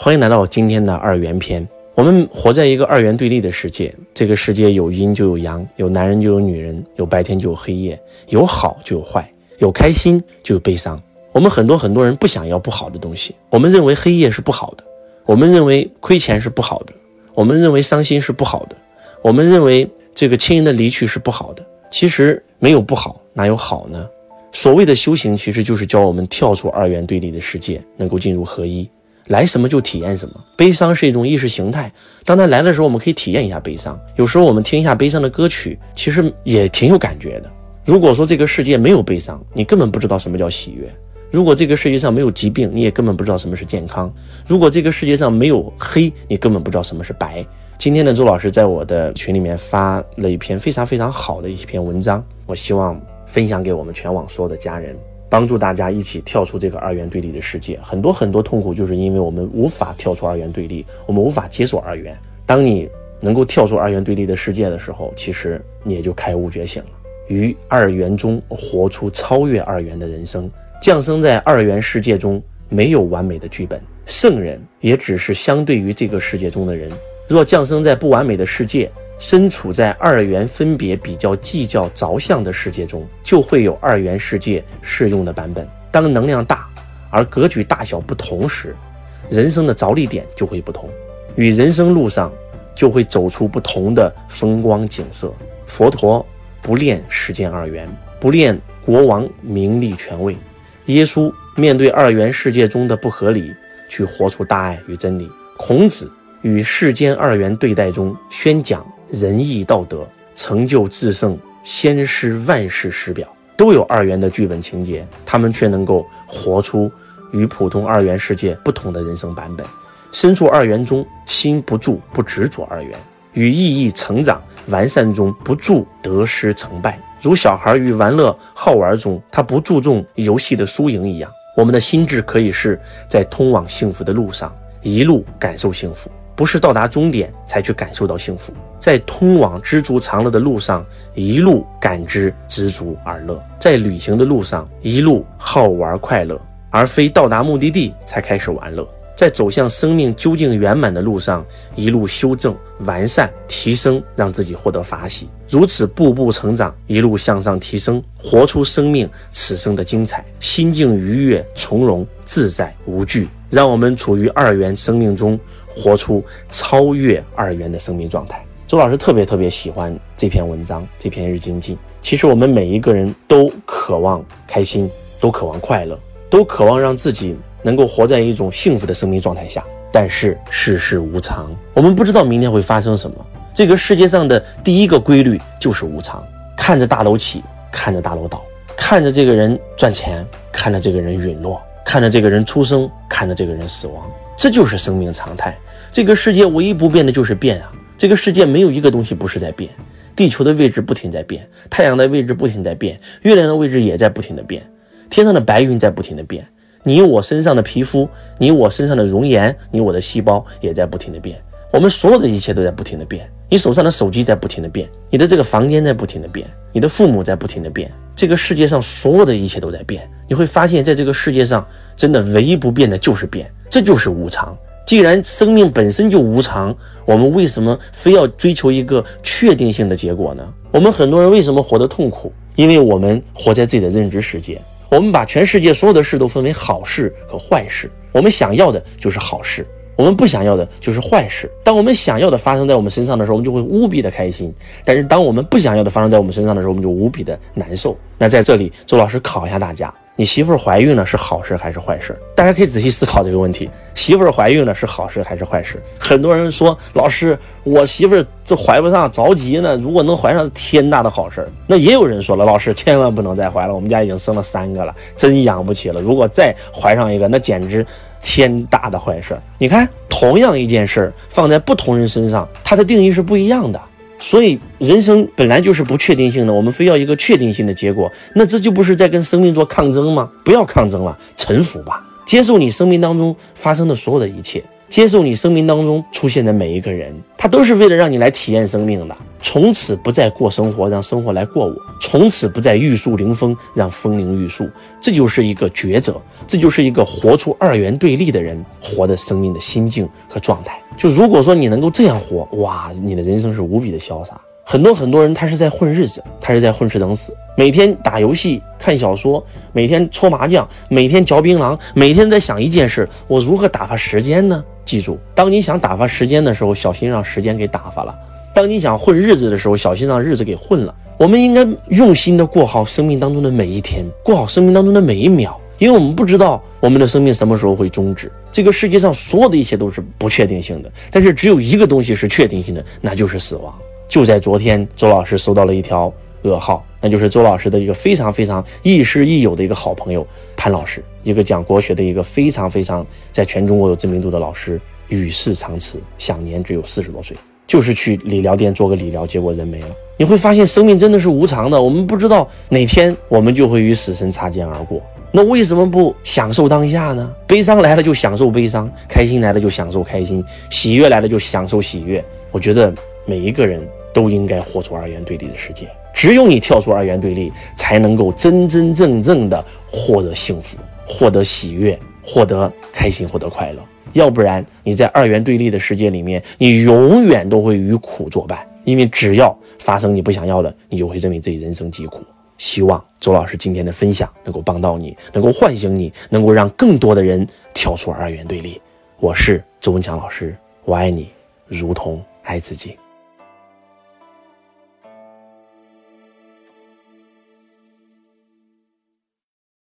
欢迎来到今天的二元篇。我们活在一个二元对立的世界，这个世界有阴就有阳，有男人就有女人，有白天就有黑夜，有好就有坏，有开心就有悲伤。我们很多很多人不想要不好的东西，我们认为黑夜是不好的，我们认为亏钱是不好的，我们认为伤心是不好的，我们认为这个亲人的离去是不好的。其实没有不好，哪有好呢？所谓的修行，其实就是教我们跳出二元对立的世界，能够进入合一。来什么就体验什么。悲伤是一种意识形态，当它来的时候，我们可以体验一下悲伤。有时候我们听一下悲伤的歌曲，其实也挺有感觉的。如果说这个世界没有悲伤，你根本不知道什么叫喜悦；如果这个世界上没有疾病，你也根本不知道什么是健康；如果这个世界上没有黑，你根本不知道什么是白。今天呢，周老师在我的群里面发了一篇非常非常好的一篇文章，我希望。分享给我们全网所有的家人，帮助大家一起跳出这个二元对立的世界。很多很多痛苦，就是因为我们无法跳出二元对立，我们无法接受二元。当你能够跳出二元对立的世界的时候，其实你也就开悟觉醒了，于二元中活出超越二元的人生。降生在二元世界中，没有完美的剧本，圣人也只是相对于这个世界中的人。若降生在不完美的世界。身处在二元分别比较计较着相的世界中，就会有二元世界适用的版本。当能量大而格局大小不同时，人生的着力点就会不同，与人生路上就会走出不同的风光景色。佛陀不恋世间二元，不恋国王名利权位；耶稣面对二元世界中的不合理，去活出大爱与真理；孔子与世间二元对待中宣讲。仁义道德成就至圣，先师万世师表，都有二元的剧本情节，他们却能够活出与普通二元世界不同的人生版本。身处二元中，心不住不执着二元，与意义成长完善中不住得失成败。如小孩与玩乐好玩中，他不注重游戏的输赢一样，我们的心智可以是在通往幸福的路上，一路感受幸福。不是到达终点才去感受到幸福，在通往知足常乐的路上，一路感知知足而乐；在旅行的路上，一路好玩快乐，而非到达目的地才开始玩乐；在走向生命究竟圆满的路上，一路修正、完善、提升，让自己获得法喜。如此步步成长，一路向上提升，活出生命此生的精彩，心境愉悦、从容、自在、无惧，让我们处于二元生命中。活出超越二元的生命状态。周老师特别特别喜欢这篇文章，这篇日经记。其实我们每一个人都渴望开心，都渴望快乐，都渴望让自己能够活在一种幸福的生命状态下。但是世事无常，我们不知道明天会发生什么。这个世界上的第一个规律就是无常。看着大楼起，看着大楼倒，看着这个人赚钱，看着这个人陨落，看着这个人出生，看着这个人死亡。这就是生命常态。这个世界唯一不变的就是变啊！这个世界没有一个东西不是在变。地球的位置不停在变，太阳的位置不停在变，月亮的位置也在不停的变，天上的白云在不停的变。你我身上的皮肤，你我身上的容颜，你我的细胞也在不停的变。我们所有的一切都在不停的变。你手上的手机在不停的变，你的这个房间在不停的变，你的父母在不停的变。这个世界上所有的一切都在变。你会发现在这个世界上，真的唯一不变的就是变。这就是无常。既然生命本身就无常，我们为什么非要追求一个确定性的结果呢？我们很多人为什么活得痛苦？因为我们活在自己的认知世界，我们把全世界所有的事都分为好事和坏事。我们想要的就是好事，我们不想要的就是坏事。当我们想要的发生在我们身上的时候，我们就会无比的开心；但是当我们不想要的发生在我们身上的时候，我们就无比的难受。那在这里，周老师考一下大家。你媳妇儿怀孕了是好事还是坏事？大家可以仔细思考这个问题。媳妇儿怀孕了是好事还是坏事？很多人说，老师，我媳妇儿这怀不上，着急呢。如果能怀上，是天大的好事。那也有人说了，老师千万不能再怀了，我们家已经生了三个了，真养不起了。如果再怀上一个，那简直天大的坏事。你看，同样一件事儿放在不同人身上，它的定义是不一样的。所以人生本来就是不确定性的，我们非要一个确定性的结果，那这就不是在跟生命做抗争吗？不要抗争了，臣服吧，接受你生命当中发生的所有的一切。接受你生命当中出现的每一个人，他都是为了让你来体验生命的。从此不再过生活，让生活来过我；从此不再玉树临风，让风铃玉树。这就是一个抉择，这就是一个活出二元对立的人活的生命的心境和状态。就如果说你能够这样活，哇，你的人生是无比的潇洒。很多很多人他是在混日子，他是在混吃等死，每天打游戏、看小说，每天搓麻将，每天嚼槟榔，每天在想一件事：我如何打发时间呢？记住，当你想打发时间的时候，小心让时间给打发了；当你想混日子的时候，小心让日子给混了。我们应该用心的过好生命当中的每一天，过好生命当中的每一秒，因为我们不知道我们的生命什么时候会终止。这个世界上所有的一切都是不确定性的，但是只有一个东西是确定性的，那就是死亡。就在昨天，周老师收到了一条噩耗，那就是周老师的一个非常非常亦师亦友的一个好朋友潘老师，一个讲国学的一个非常非常在全中国有知名度的老师，与世长辞，享年只有四十多岁，就是去理疗店做个理疗，结果人没了。你会发现，生命真的是无常的，我们不知道哪天我们就会与死神擦肩而过。那为什么不享受当下呢？悲伤来了就享受悲伤，开心来了就享受开心，喜悦来了就享受喜悦。我觉得每一个人。都应该活出二元对立的世界，只有你跳出二元对立，才能够真真正正的获得幸福、获得喜悦、获得开心、获得快乐。要不然，你在二元对立的世界里面，你永远都会与苦作伴。因为只要发生你不想要的，你就会认为自己人生疾苦。希望周老师今天的分享能够帮到你，能够唤醒你，能够让更多的人跳出二元对立。我是周文强老师，我爱你，如同爱自己。